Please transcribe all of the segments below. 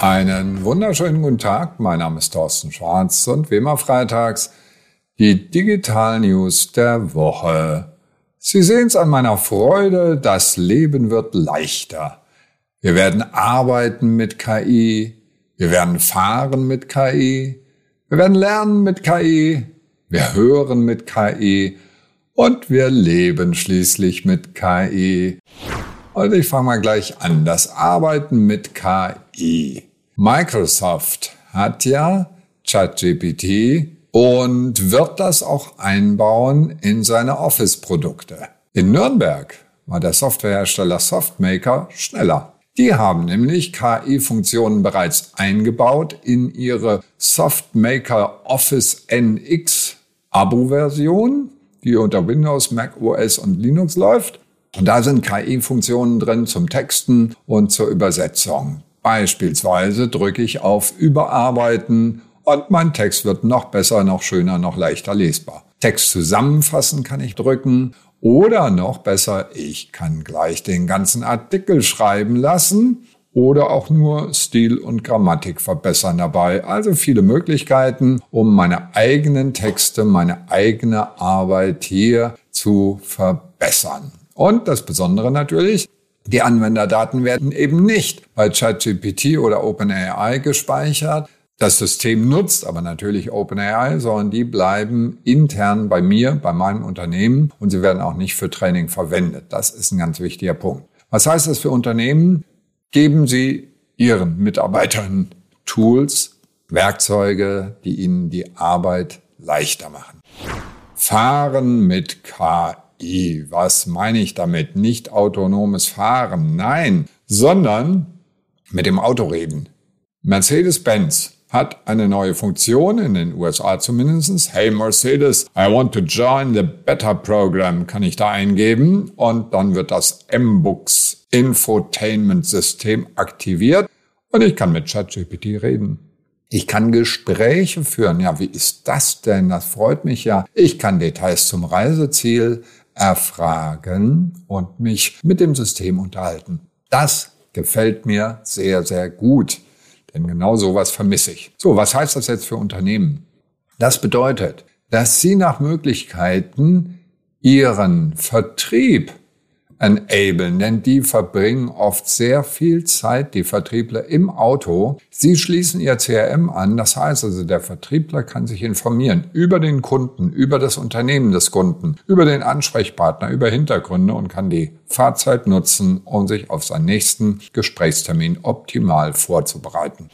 Einen wunderschönen guten Tag. Mein Name ist Thorsten Schwarz und wie immer freitags die Digital News der Woche. Sie sehen es an meiner Freude, das Leben wird leichter. Wir werden arbeiten mit KI, wir werden fahren mit KI, wir werden lernen mit KI, wir hören mit KI und wir leben schließlich mit KI. Und ich fange mal gleich an. Das Arbeiten mit KI. Microsoft hat ja ChatGPT und wird das auch einbauen in seine Office-Produkte. In Nürnberg war der Softwarehersteller Softmaker schneller. Die haben nämlich KI-Funktionen bereits eingebaut in ihre Softmaker Office NX Abo-Version, die unter Windows, Mac OS und Linux läuft. Und da sind KI-Funktionen drin zum Texten und zur Übersetzung. Beispielsweise drücke ich auf Überarbeiten und mein Text wird noch besser, noch schöner, noch leichter lesbar. Text zusammenfassen kann ich drücken oder noch besser, ich kann gleich den ganzen Artikel schreiben lassen oder auch nur Stil und Grammatik verbessern dabei. Also viele Möglichkeiten, um meine eigenen Texte, meine eigene Arbeit hier zu verbessern. Und das Besondere natürlich, die Anwenderdaten werden eben nicht bei ChatGPT oder OpenAI gespeichert. Das System nutzt aber natürlich OpenAI, sondern die bleiben intern bei mir, bei meinem Unternehmen und sie werden auch nicht für Training verwendet. Das ist ein ganz wichtiger Punkt. Was heißt das für Unternehmen? Geben Sie Ihren Mitarbeitern Tools, Werkzeuge, die ihnen die Arbeit leichter machen. Fahren mit KI. KI. Was meine ich damit? Nicht autonomes Fahren, nein, sondern mit dem Auto reden. Mercedes-Benz hat eine neue Funktion, in den USA zumindestens. Hey Mercedes, I want to join the Better Program, kann ich da eingeben und dann wird das M-Books Infotainment System aktiviert und ich kann mit ChatGPT reden. Ich kann Gespräche führen. Ja, wie ist das denn? Das freut mich ja. Ich kann Details zum Reiseziel erfragen und mich mit dem System unterhalten. Das gefällt mir sehr, sehr gut. Denn genau sowas vermisse ich. So, was heißt das jetzt für Unternehmen? Das bedeutet, dass sie nach Möglichkeiten ihren Vertrieb enablen, denn die verbringen oft sehr viel Zeit, die Vertriebler im Auto. Sie schließen ihr CRM an, das heißt also, der Vertriebler kann sich informieren über den Kunden, über das Unternehmen des Kunden, über den Ansprechpartner, über Hintergründe und kann die Fahrzeit nutzen, um sich auf seinen nächsten Gesprächstermin optimal vorzubereiten.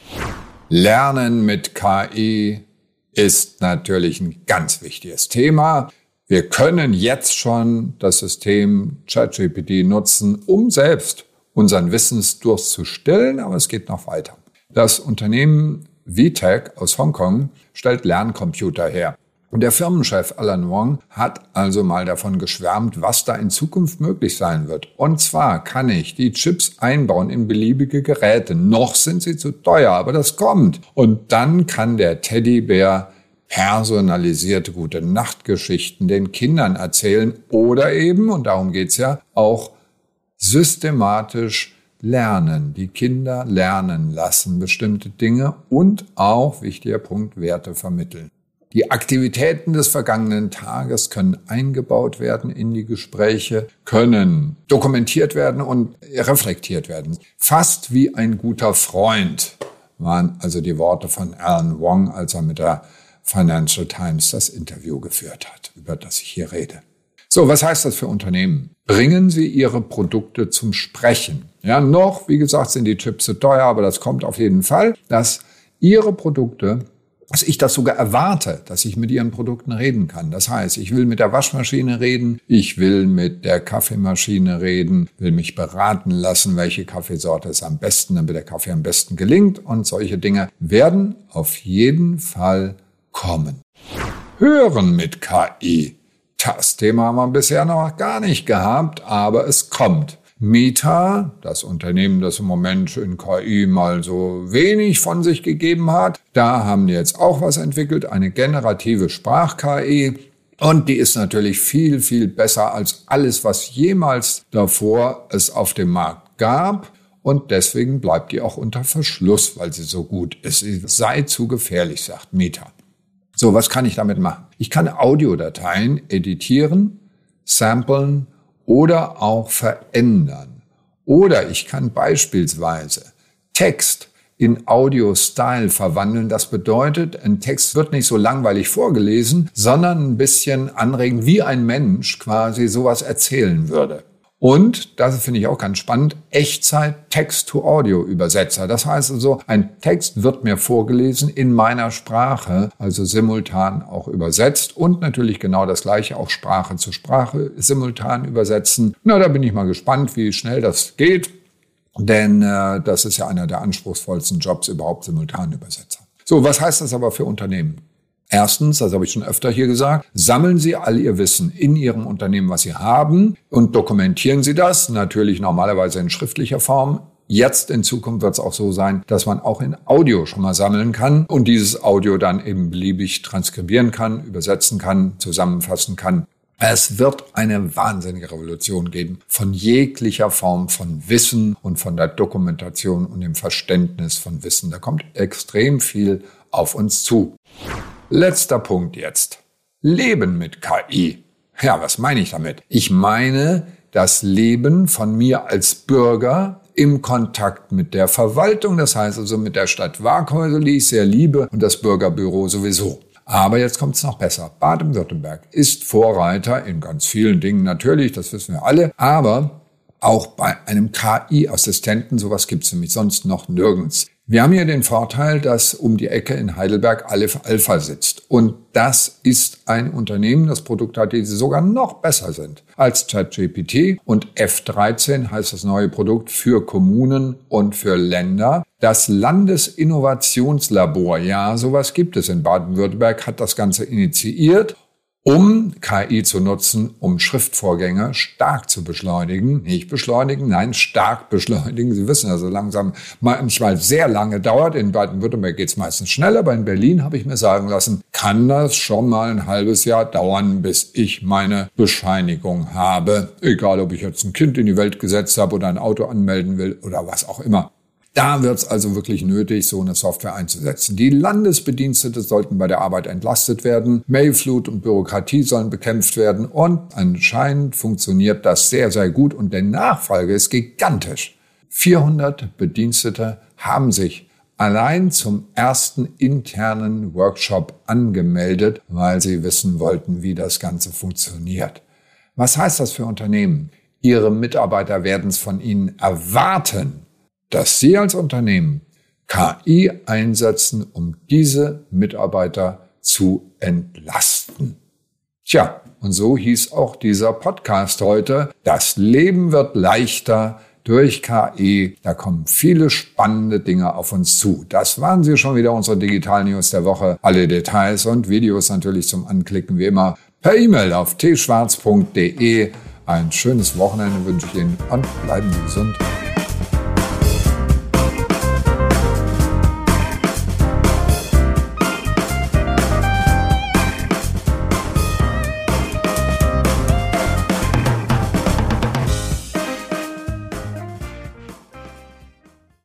Lernen mit KI ist natürlich ein ganz wichtiges Thema. Wir können jetzt schon das System ChatGPT nutzen, um selbst unseren Wissensdurst zu stillen, aber es geht noch weiter. Das Unternehmen VTech aus Hongkong stellt Lerncomputer her. Und der Firmenchef Alan Wong hat also mal davon geschwärmt, was da in Zukunft möglich sein wird. Und zwar kann ich die Chips einbauen in beliebige Geräte. Noch sind sie zu teuer, aber das kommt. Und dann kann der Teddybär personalisierte gute Nachtgeschichten den Kindern erzählen oder eben, und darum geht's ja, auch systematisch lernen, die Kinder lernen lassen bestimmte Dinge und auch, wichtiger Punkt, Werte vermitteln. Die Aktivitäten des vergangenen Tages können eingebaut werden in die Gespräche, können dokumentiert werden und reflektiert werden. Fast wie ein guter Freund waren also die Worte von Alan Wong, als er mit der Financial Times das Interview geführt hat, über das ich hier rede. So, was heißt das für Unternehmen? Bringen Sie Ihre Produkte zum Sprechen. Ja, noch, wie gesagt, sind die Chips zu teuer, aber das kommt auf jeden Fall, dass Ihre Produkte dass ich das sogar erwarte, dass ich mit ihren Produkten reden kann. Das heißt, ich will mit der Waschmaschine reden, ich will mit der Kaffeemaschine reden, will mich beraten lassen, welche Kaffeesorte ist am besten, damit der Kaffee am besten gelingt und solche Dinge werden auf jeden Fall kommen. Hören mit KI. Das Thema haben wir bisher noch gar nicht gehabt, aber es kommt. Meta, das Unternehmen, das im Moment in KI mal so wenig von sich gegeben hat, da haben die jetzt auch was entwickelt, eine generative Sprach-KI. Und die ist natürlich viel, viel besser als alles, was jemals davor es auf dem Markt gab. und deswegen bleibt die auch unter Verschluss, weil sie so gut ist. Sie sei zu gefährlich, sagt Meta. So, was kann ich damit machen? Ich kann Audiodateien editieren, samplen oder auch verändern. Oder ich kann beispielsweise Text in Audio-Style verwandeln. Das bedeutet, ein Text wird nicht so langweilig vorgelesen, sondern ein bisschen anregend, wie ein Mensch quasi sowas erzählen würde. Und, das finde ich auch ganz spannend, Echtzeit Text-to-Audio-Übersetzer. Das heißt also, ein Text wird mir vorgelesen in meiner Sprache, also simultan auch übersetzt und natürlich genau das gleiche, auch Sprache zu Sprache simultan übersetzen. Na, da bin ich mal gespannt, wie schnell das geht, denn äh, das ist ja einer der anspruchsvollsten Jobs überhaupt, Simultanübersetzer. So, was heißt das aber für Unternehmen? Erstens, das habe ich schon öfter hier gesagt, sammeln Sie all Ihr Wissen in Ihrem Unternehmen, was Sie haben, und dokumentieren Sie das, natürlich normalerweise in schriftlicher Form. Jetzt in Zukunft wird es auch so sein, dass man auch in Audio schon mal sammeln kann und dieses Audio dann eben beliebig transkribieren kann, übersetzen kann, zusammenfassen kann. Es wird eine wahnsinnige Revolution geben von jeglicher Form von Wissen und von der Dokumentation und dem Verständnis von Wissen. Da kommt extrem viel auf uns zu. Letzter Punkt jetzt. Leben mit KI. Ja, was meine ich damit? Ich meine das Leben von mir als Bürger im Kontakt mit der Verwaltung, das heißt also mit der Stadt Waghäusel, die ich sehr liebe, und das Bürgerbüro sowieso. Aber jetzt kommt es noch besser. Baden-Württemberg ist Vorreiter in ganz vielen Dingen natürlich, das wissen wir alle, aber auch bei einem KI-Assistenten, sowas gibt es nämlich sonst noch nirgends. Wir haben hier den Vorteil, dass um die Ecke in Heidelberg Aleph Alpha sitzt. Und das ist ein Unternehmen, das Produkt hat, die sogar noch besser sind als ChatGPT. Und F13 heißt das neue Produkt für Kommunen und für Länder. Das Landesinnovationslabor, ja, sowas gibt es in Baden-Württemberg, hat das Ganze initiiert um KI zu nutzen, um Schriftvorgänge stark zu beschleunigen. Nicht beschleunigen, nein, stark beschleunigen. Sie wissen also langsam, manchmal sehr lange dauert. In Baden-Württemberg geht es meistens schneller, aber in Berlin habe ich mir sagen lassen, kann das schon mal ein halbes Jahr dauern, bis ich meine Bescheinigung habe. Egal, ob ich jetzt ein Kind in die Welt gesetzt habe oder ein Auto anmelden will oder was auch immer. Da wird es also wirklich nötig, so eine Software einzusetzen. Die Landesbedienstete sollten bei der Arbeit entlastet werden, Mailflut und Bürokratie sollen bekämpft werden und anscheinend funktioniert das sehr, sehr gut und der Nachfolge ist gigantisch. 400 Bedienstete haben sich allein zum ersten internen Workshop angemeldet, weil sie wissen wollten, wie das Ganze funktioniert. Was heißt das für Unternehmen? Ihre Mitarbeiter werden es von Ihnen erwarten, dass Sie als Unternehmen KI einsetzen, um diese Mitarbeiter zu entlasten. Tja, und so hieß auch dieser Podcast heute. Das Leben wird leichter durch KI. Da kommen viele spannende Dinge auf uns zu. Das waren sie schon wieder, unsere Digital News der Woche. Alle Details und Videos natürlich zum Anklicken wie immer per E-Mail auf tschwarz.de. Ein schönes Wochenende wünsche ich Ihnen und bleiben Sie gesund.